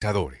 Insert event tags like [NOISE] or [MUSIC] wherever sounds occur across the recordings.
pescadores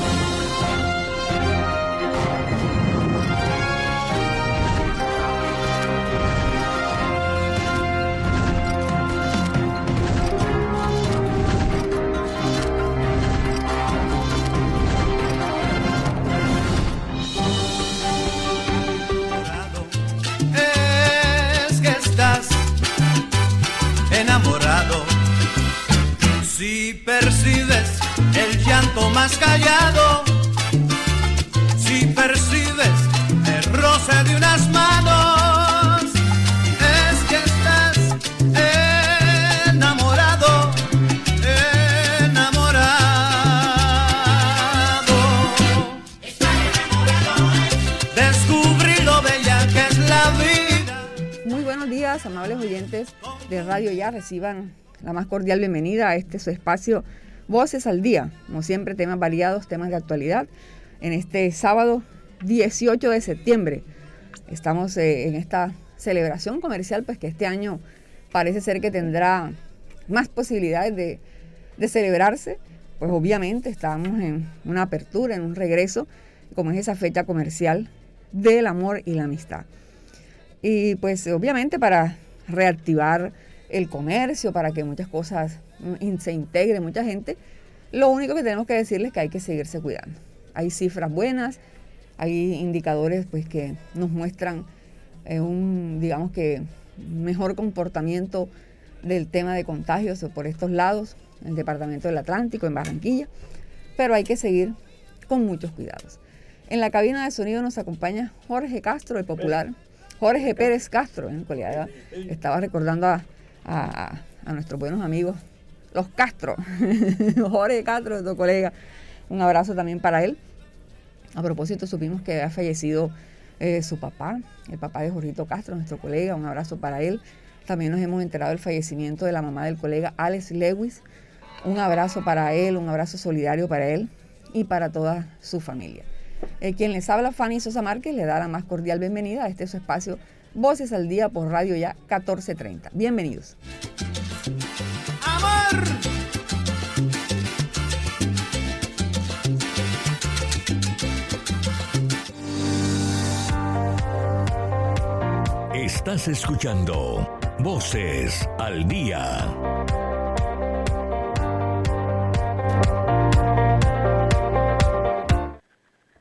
Más callado, si percibes el roce de unas manos, es que estás enamorado, enamorado. Descubrí lo bella que es la vida. Muy buenos días, amables oyentes de Radio Ya, reciban la más cordial bienvenida a este su espacio Voces al día, como siempre, temas variados, temas de actualidad. En este sábado 18 de septiembre estamos eh, en esta celebración comercial, pues que este año parece ser que tendrá más posibilidades de, de celebrarse. Pues obviamente estamos en una apertura, en un regreso, como es esa fecha comercial del amor y la amistad. Y pues obviamente para reactivar el comercio, para que muchas cosas se integre mucha gente, lo único que tenemos que decirles es que hay que seguirse cuidando. Hay cifras buenas, hay indicadores pues que nos muestran eh, un, digamos que, mejor comportamiento del tema de contagios por estos lados, en el Departamento del Atlántico, en Barranquilla, pero hay que seguir con muchos cuidados. En la cabina de sonido nos acompaña Jorge Castro, el popular, Jorge Pérez Castro, en realidad estaba recordando a, a nuestros buenos amigos los Castro, [LAUGHS] Jorge Castro, nuestro colega. Un abrazo también para él. A propósito, supimos que ha fallecido eh, su papá, el papá de Jorgito Castro, nuestro colega. Un abrazo para él. También nos hemos enterado del fallecimiento de la mamá del colega Alex Lewis. Un abrazo para él, un abrazo solidario para él y para toda su familia. Eh, quien les habla, Fanny Sosa Márquez, le da la más cordial bienvenida a este su espacio Voces al Día por Radio Ya 1430. Bienvenidos. Estás escuchando Voces al Día.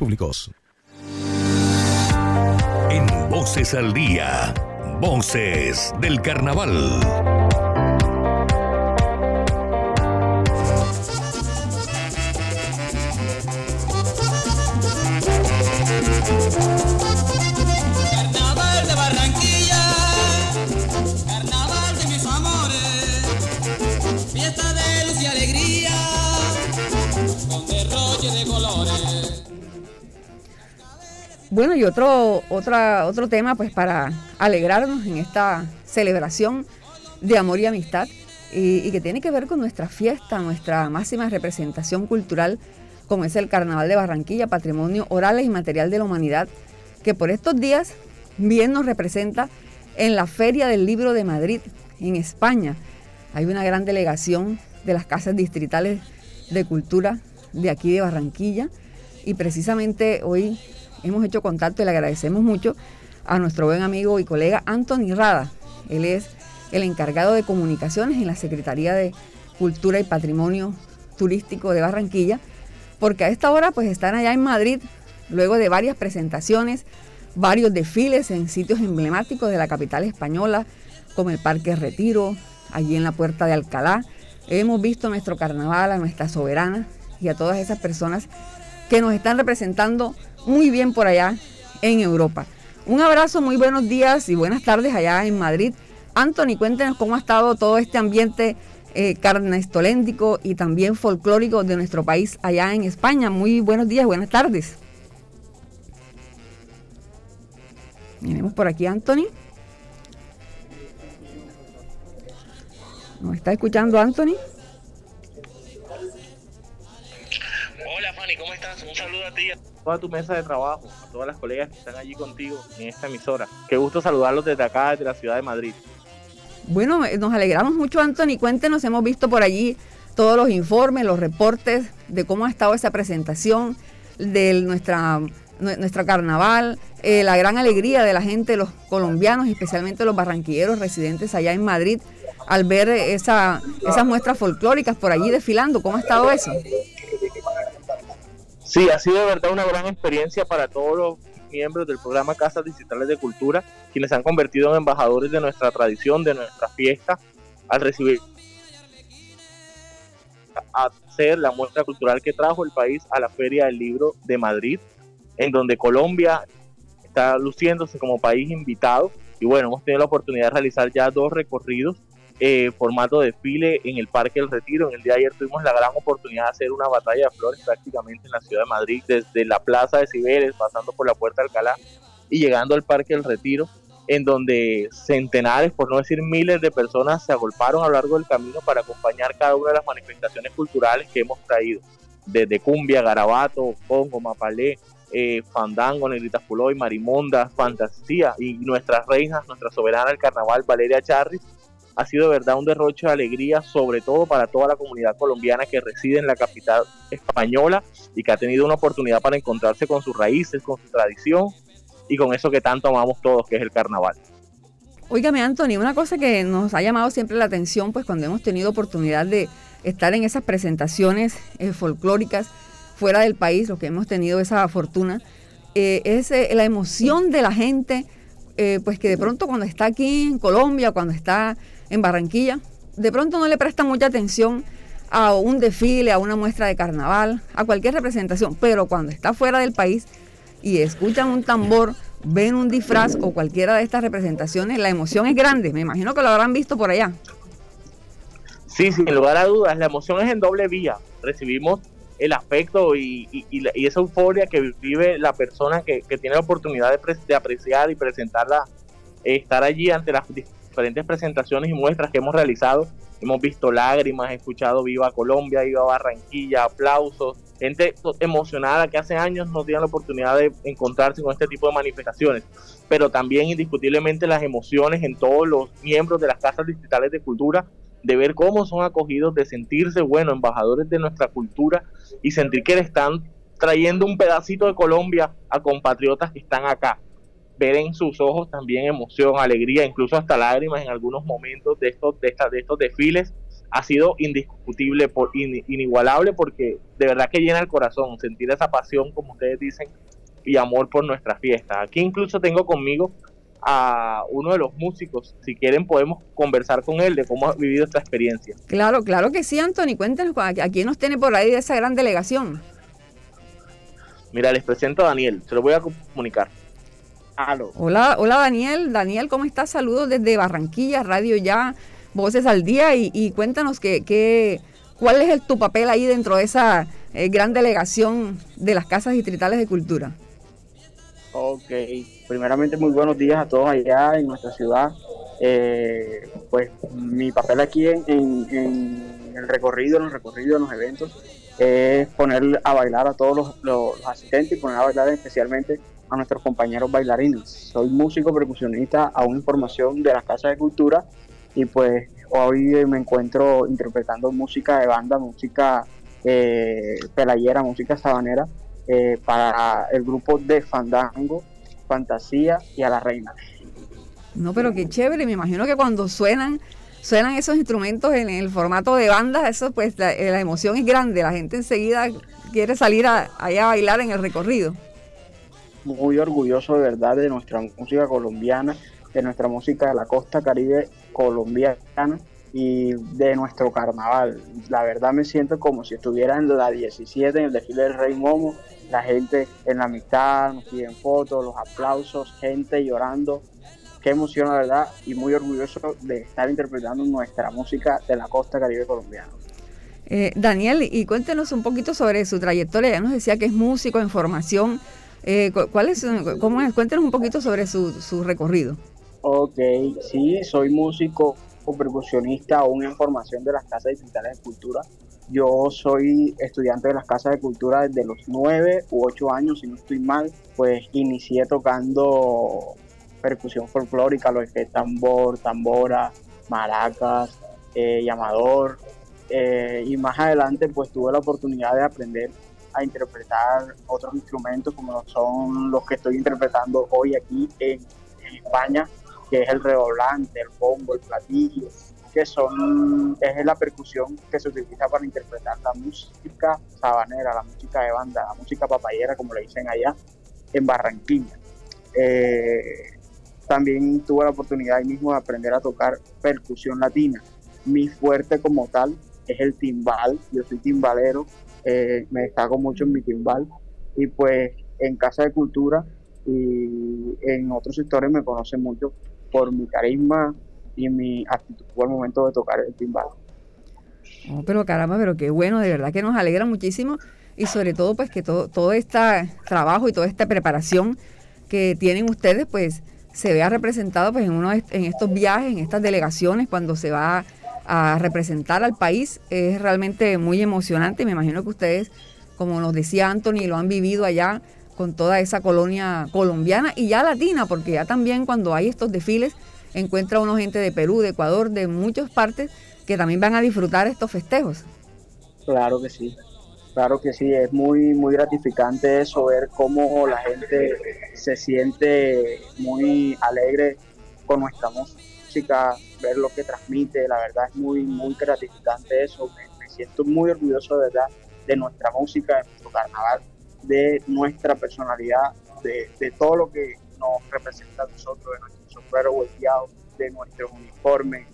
públicos. En Voces al Día, Voces del Carnaval. Carnaval de Barranquilla, carnaval de mis amores, fiesta de Bueno, y otro, otro tema, pues para alegrarnos en esta celebración de amor y amistad, y, y que tiene que ver con nuestra fiesta, nuestra máxima representación cultural, como es el Carnaval de Barranquilla, patrimonio oral y material de la humanidad, que por estos días bien nos representa en la Feria del Libro de Madrid, en España. Hay una gran delegación de las casas distritales de cultura de aquí de Barranquilla, y precisamente hoy hemos hecho contacto y le agradecemos mucho a nuestro buen amigo y colega Anthony Rada. Él es el encargado de comunicaciones en la Secretaría de Cultura y Patrimonio Turístico de Barranquilla, porque a esta hora pues están allá en Madrid, luego de varias presentaciones, varios desfiles en sitios emblemáticos de la capital española, como el Parque Retiro, allí en la Puerta de Alcalá. Hemos visto nuestro carnaval, a nuestra soberana y a todas esas personas que nos están representando muy bien por allá en Europa. Un abrazo, muy buenos días y buenas tardes allá en Madrid. Anthony, cuéntenos cómo ha estado todo este ambiente eh, carnestoléndico y también folclórico de nuestro país allá en España. Muy buenos días, buenas tardes. Tenemos por aquí Anthony. ¿Nos está escuchando Anthony? Hola Fanny, ¿cómo estás? Un saludo a ti toda tu mesa de trabajo, a todas las colegas que están allí contigo en esta emisora. Qué gusto saludarlos desde acá, desde la ciudad de Madrid. Bueno, eh, nos alegramos mucho, Anthony. Cuéntenos, hemos visto por allí todos los informes, los reportes de cómo ha estado esa presentación de nuestra, nue- nuestra carnaval, eh, la gran alegría de la gente, los colombianos, especialmente los barranquilleros residentes allá en Madrid, al ver esa, esas muestras folclóricas por allí desfilando. ¿Cómo ha estado eso? Sí, ha sido de verdad una gran experiencia para todos los miembros del programa Casas Digitales de Cultura, quienes han convertido en embajadores de nuestra tradición, de nuestra fiesta, al recibir a hacer la muestra cultural que trajo el país a la Feria del Libro de Madrid, en donde Colombia está luciéndose como país invitado. Y bueno, hemos tenido la oportunidad de realizar ya dos recorridos eh, formato desfile en el Parque del Retiro. En el día de ayer tuvimos la gran oportunidad de hacer una batalla de flores prácticamente en la ciudad de Madrid, desde la Plaza de Cibeles, pasando por la Puerta de Alcalá y llegando al Parque del Retiro, en donde centenares, por no decir miles de personas se agolparon a lo largo del camino para acompañar cada una de las manifestaciones culturales que hemos traído, desde cumbia, garabato, congo, mapalé, eh, fandango, negritas puloy, marimonda, fantasía y nuestras reinas, nuestra soberana del carnaval, Valeria Charris, ha sido de verdad un derroche de alegría, sobre todo para toda la comunidad colombiana que reside en la capital española y que ha tenido una oportunidad para encontrarse con sus raíces, con su tradición y con eso que tanto amamos todos, que es el carnaval. Óigame, Anthony, una cosa que nos ha llamado siempre la atención, pues cuando hemos tenido oportunidad de estar en esas presentaciones eh, folclóricas fuera del país, los que hemos tenido esa fortuna, eh, es eh, la emoción de la gente, pues que de pronto cuando está aquí en Colombia, cuando está en Barranquilla, de pronto no le presta mucha atención a un desfile, a una muestra de carnaval, a cualquier representación, pero cuando está fuera del país y escuchan un tambor, ven un disfraz o cualquiera de estas representaciones, la emoción es grande. Me imagino que lo habrán visto por allá. Sí, sin lugar a dudas, la emoción es en doble vía. Recibimos el afecto y, esa euforia que vive la persona que, tiene la oportunidad de, apreciar y presentarla, estar allí ante las diferentes presentaciones y muestras que hemos realizado. Hemos visto lágrimas, escuchado Viva Colombia, Viva Barranquilla, aplausos, gente emocionada que hace años no tenían la oportunidad de encontrarse con este tipo de manifestaciones, pero también indiscutiblemente las emociones en todos los miembros de las casas distritales de cultura de ver cómo son acogidos, de sentirse, bueno, embajadores de nuestra cultura y sentir que le están trayendo un pedacito de Colombia a compatriotas que están acá. Ver en sus ojos también emoción, alegría, incluso hasta lágrimas en algunos momentos de estos, de, de estos desfiles ha sido indiscutible, por, inigualable, porque de verdad que llena el corazón sentir esa pasión, como ustedes dicen, y amor por nuestra fiesta. Aquí incluso tengo conmigo a uno de los músicos. Si quieren podemos conversar con él de cómo ha vivido esta experiencia. Claro, claro que sí, Anthony. Cuéntanos a quién nos tiene por ahí de esa gran delegación. Mira, les presento a Daniel. Se lo voy a comunicar. Hola, hola Daniel. Daniel, ¿cómo estás? Saludos desde Barranquilla, Radio Ya, Voces al Día. Y, cuéntanos que, cuál es tu papel ahí dentro de esa eh, gran delegación de las casas distritales de cultura. Ok, primeramente muy buenos días a todos allá en nuestra ciudad. Eh, pues mi papel aquí en, el recorrido, en los recorridos, en los eventos, es poner a bailar a todos los, asistentes y poner a bailar especialmente a nuestros compañeros bailarines. Soy músico percusionista, aún en formación de las casas de cultura y pues hoy me encuentro interpretando música de banda, música eh, pelayera, música sabanera eh, para el grupo de Fandango, Fantasía y a la Reina. No, pero qué chévere, me imagino que cuando suenan, suenan esos instrumentos en el formato de banda, eso pues la, eh, emoción es grande, la gente enseguida quiere salir a, a bailar en el recorrido. Muy orgulloso de verdad de nuestra música colombiana, de nuestra música de la costa caribe colombiana y de nuestro carnaval. La verdad me siento como si estuviera en la 17 en el desfile del Rey Momo, la gente en la mitad, nos piden fotos, los aplausos, gente llorando. Qué emoción, la verdad, y muy orgulloso de estar interpretando nuestra música de la costa caribe colombiana. Eh, Daniel, y cuéntenos un poquito sobre su trayectoria. Ya nos decía que es músico en formación. Eh, ¿cuál es, cómo es? Cuéntenos un poquito sobre su, su recorrido. Ok, sí, soy músico percusionista aún en formación de las casas distritales de cultura. Yo soy estudiante de las casas de cultura desde los nueve u ocho años, si no estoy mal, pues inicié tocando percusión folclórica, lo que es tambor, tambora, maracas, eh, llamador, eh, y más adelante pues tuve la oportunidad de aprender a interpretar otros instrumentos como son los que estoy interpretando hoy aquí en España, que es el redoblante, el bombo, el platillo, que son es la percusión que se utiliza para interpretar la música sabanera, la música de banda, la música papayera, como le dicen allá en Barranquilla. Eh, también tuve la oportunidad ahí mismo de aprender a tocar percusión latina. Mi fuerte como tal es el timbal, yo soy timbalero, eh, me destaco mucho en mi timbal y pues en Casa de Cultura y en otros sectores me conocen mucho por mi carisma y mi actitud al momento de tocar el timbal. Oh, pero caramba, pero qué bueno, de verdad que nos alegra muchísimo y sobre todo pues que todo, todo este trabajo y toda esta preparación que tienen ustedes pues se vea representado pues en uno en estos viajes, en estas delegaciones cuando se va a representar al país es realmente muy emocionante. Me imagino que ustedes, como nos decía Anthony, lo han vivido allá con toda esa colonia colombiana y ya latina, porque ya también cuando hay estos desfiles encuentra uno gente de Perú, de Ecuador, de muchas partes que también van a disfrutar estos festejos. Claro que sí, claro que sí, es muy, muy gratificante eso, ver cómo la gente se siente muy alegre con nuestra música, ver lo que transmite, la verdad es muy, muy gratificante eso, me, siento muy orgulloso de verdad de nuestra música, de nuestro carnaval de nuestra personalidad, de, todo lo que nos representa a nosotros, de nuestro sombrero volteado, de nuestro uniforme,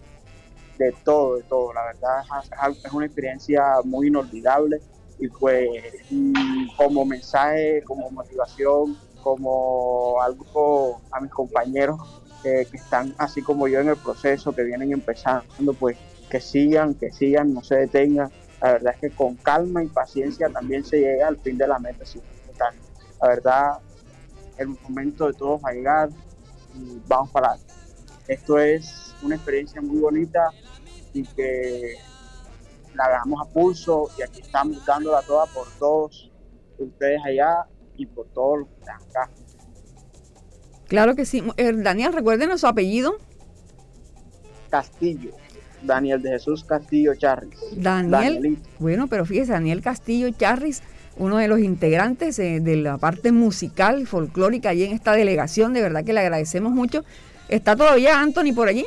de todo, de todo. La verdad es una experiencia muy inolvidable y pues como mensaje, como motivación, como algo a mis compañeros que están así como yo en el proceso, que vienen empezando, pues que sigan, que sigan, no se detengan. La verdad es que con calma y paciencia también se llega al fin de la meta. La verdad, el momento de todos va a llegar y vamos para adelante. Esto es una experiencia muy bonita y que la hagamos a pulso y aquí estamos dándola toda por todos ustedes allá y por todos los que están acá. Claro que sí. Eh, Daniel, recuérdenos su apellido. Castillo. Daniel de Jesús Castillo Charris. Daniel. Bueno, pero fíjese, Daniel Castillo Charris, uno de los integrantes eh, de la parte musical, folclórica, allí en esta delegación. De verdad que le agradecemos mucho. ¿Está todavía Anthony por allí?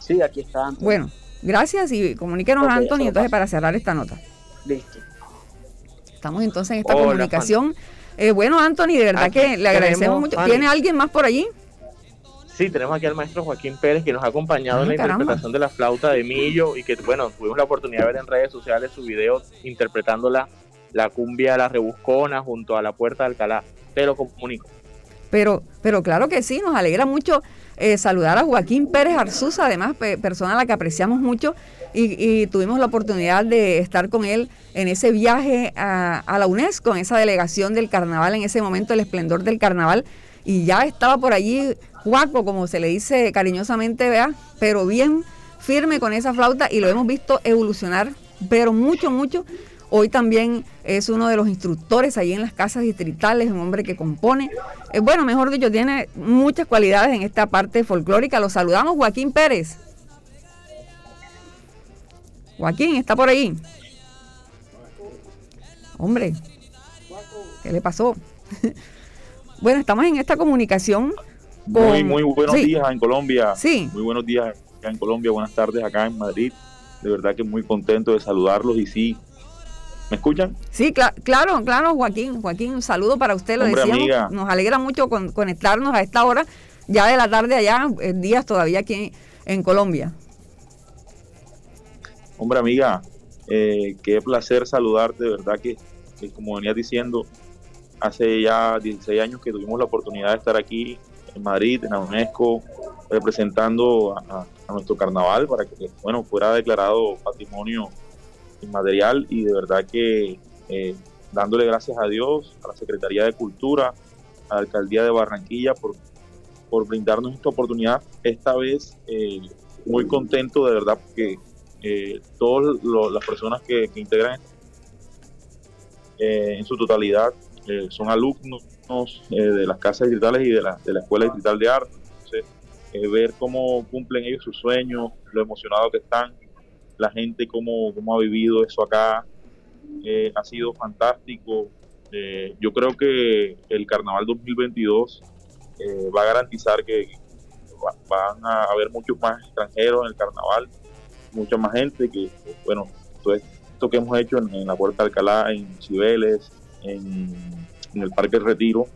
Sí, aquí está Anthony. Bueno, gracias y comuníquenos a Anthony entonces para cerrar esta nota. Listo. Estamos entonces en esta comunicación. Eh, bueno, Anthony, de verdad que le agradecemos mucho. ¿Tiene alguien más por allí? Sí, tenemos aquí al maestro Joaquín Pérez que nos ha acompañado en la interpretación de la flauta de Millo y que, bueno, tuvimos la oportunidad de ver en redes sociales su video interpretando la, la cumbia La Rebuscona junto a la Puerta de Alcalá. Te lo comunico. Pero, pero claro que sí, nos alegra mucho eh, saludar a Joaquín Pérez Arzuza, además persona a la que apreciamos mucho y, tuvimos la oportunidad de estar con él en ese viaje a, a, la UNESCO, en esa delegación del carnaval, en ese momento el esplendor del carnaval y ya estaba por allí Juaco, como se le dice cariñosamente, vea, pero bien firme con esa flauta y lo hemos visto evolucionar, pero mucho, mucho. Hoy también es uno de los instructores allí en las casas distritales, un hombre que compone. Eh, bueno, mejor dicho, tiene muchas cualidades en esta parte folclórica. Lo saludamos, Joaquín Pérez. Joaquín, ¿está por ahí? Hombre, ¿qué le pasó? [LAUGHS] Bueno, estamos en esta comunicación. Muy, muy buenos días en Colombia. Sí. Muy buenos días acá en Colombia, buenas tardes acá en Madrid. De verdad que muy contento de saludarlos y sí. ¿Me escuchan? Sí, claro, claro, Joaquín. Joaquín, un saludo para usted, lo decíamos. Nos alegra mucho con, conectarnos a esta hora, ya de la tarde allá, eh, días todavía aquí en Colombia. Hombre, amiga, eh, qué placer saludarte, de verdad que, que como venías diciendo, hace ya 16 años que tuvimos la oportunidad de estar aquí en Madrid, en la UNESCO, representando a, nuestro carnaval para que bueno fuera declarado patrimonio inmaterial y de verdad que eh, dándole gracias a Dios, a la Secretaría de Cultura, a la Alcaldía de Barranquilla por, por brindarnos esta oportunidad. Esta vez eh, muy contento de verdad porque eh, todas las personas que, integran en su totalidad eh, son alumnos eh, de las casas distritales y de la, de la Escuela Distrital de Arte. Entonces, eh, ver cómo cumplen ellos sus sueños, lo emocionados que están, la gente cómo, cómo ha vivido eso acá, ha sido fantástico. yo creo que el Carnaval 2022 va a garantizar que van a haber muchos más extranjeros en el Carnaval, mucha más gente que, bueno, todo esto que hemos hecho en, la Puerta de Alcalá, en Cibeles, en, el Parque Retiro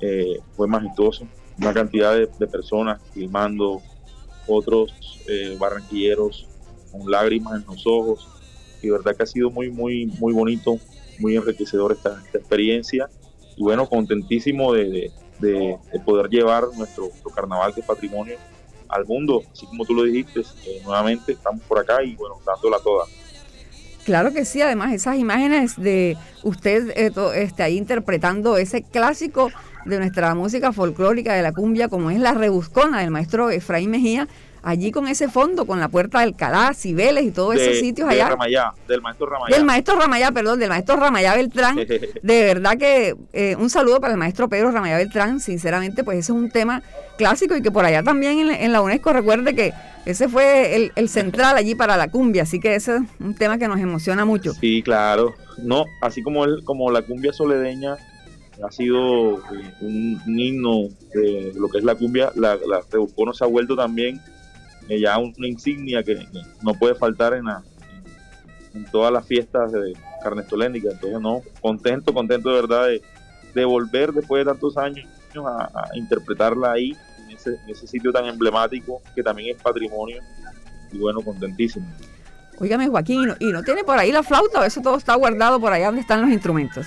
eh, fue majestuoso. Una cantidad de, personas filmando, otros eh, barranquilleros con lágrimas en los ojos. Y verdad que ha sido muy, muy, muy bonito, muy enriquecedor esta, experiencia. Y bueno, contentísimo de, poder llevar nuestro, carnaval, que patrimonio, al mundo. Así como tú lo dijiste, eh, nuevamente estamos por acá y bueno, dándola toda. Claro que sí, además esas imágenes de usted eh, este, ahí interpretando ese clásico de nuestra música folclórica de la cumbia como es la rebuscona del maestro Efraín Mejía, allí con ese fondo, con la puerta del Calá, Cibeles y todos esos sitios allá. Ramayá, del maestro Ramayá. Del maestro Ramayá, perdón, del maestro Ramayá Beltrán. [LAUGHS] de verdad que eh, un saludo para el maestro Pedro Ramayá Beltrán, sinceramente, pues ese es un tema clásico y que por allá también en, la UNESCO recuerde que ese fue el, central allí para la cumbia, así que ese es un tema que nos emociona mucho. Sí, claro. No, así como el, como la cumbia soledeña ha sido eh, un, himno de lo que es la cumbia, la, la se ha vuelto también ya una insignia que no puede faltar en, en, todas las fiestas de carnestolénica. Entonces, no, contento, contento de verdad de, volver después de tantos años a, interpretarla ahí, en ese, sitio tan emblemático que también es patrimonio. Y bueno, contentísimo. Óigame, Joaquín, ¿y no, tiene por ahí la flauta o eso todo está guardado por allá donde están los instrumentos?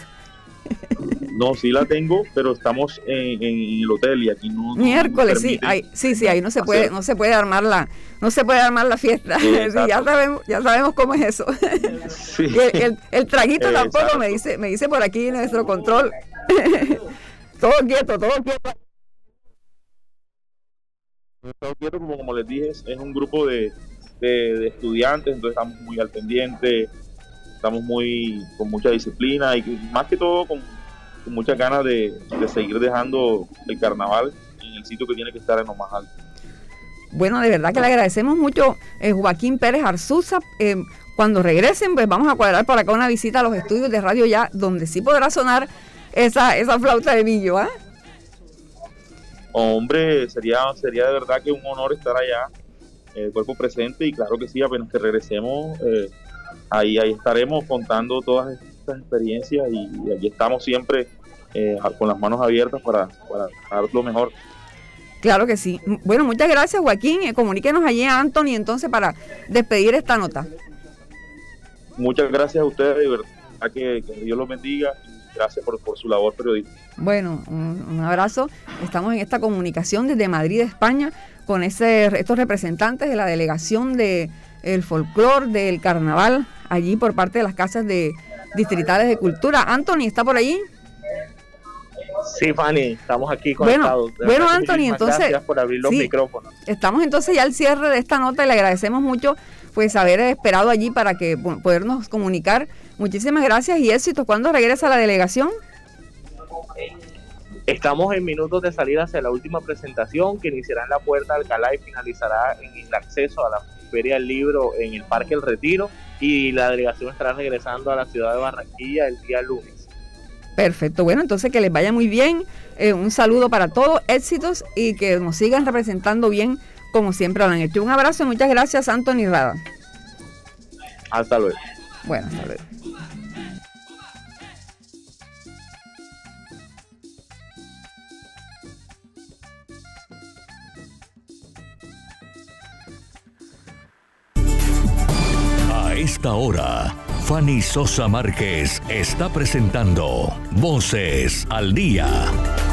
No, sí la tengo, pero estamos en, el hotel y aquí no. Miércoles, sí, sí, sí, ahí no se puede, no se puede armar la, no se puede armar la fiesta. [LAUGHS] ya sabemos, ya sabemos cómo es eso. el, traguito tampoco me dice, me dice por aquí nuestro control. [LAUGHS] todo quieto, todo quieto. Todo quieto, como, como les dije, es un grupo de, de, estudiantes, entonces estamos muy al pendiente, estamos muy con mucha disciplina y más que todo con, muchas ganas de, seguir dejando el carnaval en el sitio que tiene que estar en lo más alto. Bueno, de verdad que le agradecemos mucho eh, Joaquín Pérez Arzuza. Eh, cuando regresen, pues vamos a cuadrar por acá una visita a los estudios de radio ya, donde sí podrá sonar esa, esa flauta de millo, ¿ah? Hombre, sería, sería de verdad que un honor estar allá el cuerpo presente y claro que sí, apenas que regresemos, eh, ahí, ahí estaremos contando todas estas experiencias y, aquí estamos siempre eh, con las manos abiertas para, para dar lo mejor. Claro que sí. Bueno, muchas gracias Joaquín. Eh, comuníquenos allí a Anthony entonces para despedir esta nota. Muchas gracias a ustedes, de verdad que, Dios los bendiga y gracias por, su labor periodística. Bueno, un, un abrazo. Estamos en esta comunicación desde Madrid, España con ese, estos representantes de la delegación del el folclor, del carnaval, allí por parte de las casas de distritales de cultura. Anthony, ¿está por allí? Sí, Fanny, estamos aquí conectados. Bueno, bueno Anthony, entonces. Gracias por abrir los micrófonos. Estamos entonces ya al cierre de esta nota y le agradecemos mucho pues haber esperado allí para que podernos comunicar. Muchísimas gracias y éxito. ¿Cuándo regresa la delegación? Estamos en minutos de salir hacia la última presentación que iniciará en la Puerta de Alcalá y finalizará en el acceso a la Feria del Libro en el Parque El Retiro y la delegación estará regresando a la ciudad de Barranquilla el día lunes. Perfecto, bueno, entonces que les vaya muy bien, eh, un saludo para todos, éxitos y que nos sigan representando bien como siempre lo han hecho. Un abrazo y muchas gracias, Anthony Rada. Hasta luego. Bueno, hasta luego. Esta hora, Fanny Sosa Márquez está presentando Voces al Día.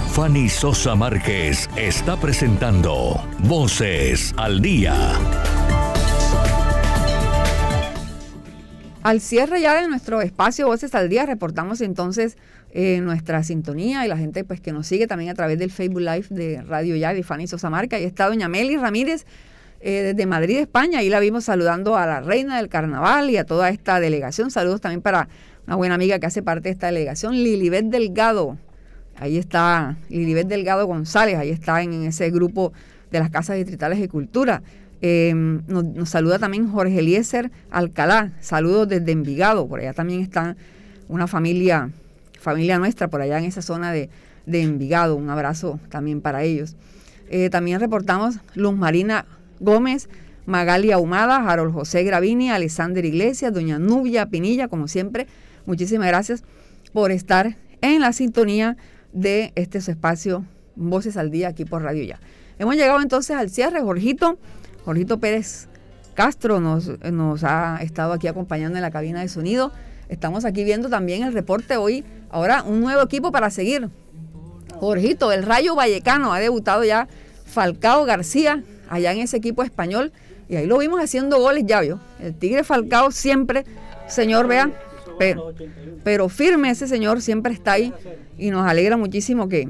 Fanny Sosa Márquez está presentando Voces al Día. Al cierre ya de nuestro espacio Voces al Día, reportamos entonces eh, nuestra sintonía y la gente pues que nos sigue también a través del Facebook Live de Radio Ya de Fanny Sosa Marca. Ahí está doña Meli Ramírez eh, desde Madrid, España. Ahí la vimos saludando a la reina del carnaval y a toda esta delegación. Saludos también para una buena amiga que hace parte de esta delegación, Lilibet Delgado. Ahí está Lilibet Delgado González, ahí está en ese grupo de las casas distritales de cultura. Em, nos, saluda también Jorge Eliezer Alcalá. Saludos desde Envigado. Por allá también está una familia, familia nuestra, por allá en esa zona de, Envigado. Un abrazo también para ellos. Eh, también reportamos Luz Marina Gómez, Magali Ahumada, Harold José Gravini, Alexander Iglesias, Doña Nubia Pinilla, como siempre. Muchísimas gracias por estar en la sintonía de este espacio Voces al Día aquí por Radio Ya. Hemos llegado entonces al cierre, Jorgito. Jorgito Pérez Castro nos, nos ha estado aquí acompañando en la cabina de sonido. Estamos aquí viendo también el reporte hoy. Ahora un nuevo equipo para seguir. Jorgito, el Rayo Vallecano, ha debutado ya Falcao García, allá en ese equipo español. Y ahí lo vimos haciendo goles, ya vio. El Tigre Falcao siempre, señor, vea, pero, firme ese señor siempre está ahí y nos alegra muchísimo que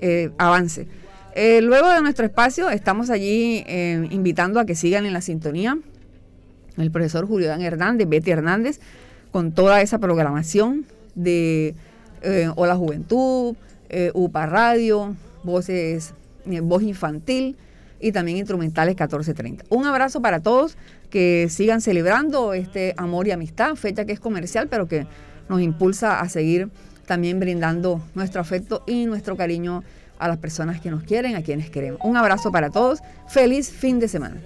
eh, avance. Eh, luego de nuestro espacio, estamos allí eh, invitando a que sigan en la sintonía el profesor Julián Hernández, Betty Hernández, con toda esa programación de Hola Juventud, UPA Radio, voces, voz infantil y también instrumentales 1430. Un abrazo para todos, que sigan celebrando este amor y amistad, fecha que es comercial, pero que nos impulsa a seguir también brindando nuestro afecto y nuestro cariño a las personas que nos quieren, a quienes queremos. Un abrazo para todos. Feliz fin de semana.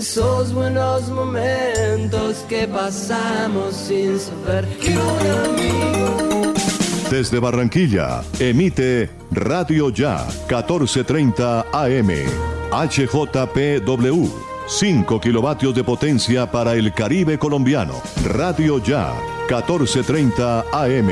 Esos buenos momentos que pasamos sin saber. Desde Barranquilla, emite Radio Ya 1430 AM HJPW. 5 kilovatios de potencia para el Caribe colombiano. Radio Ya, 1430 AM.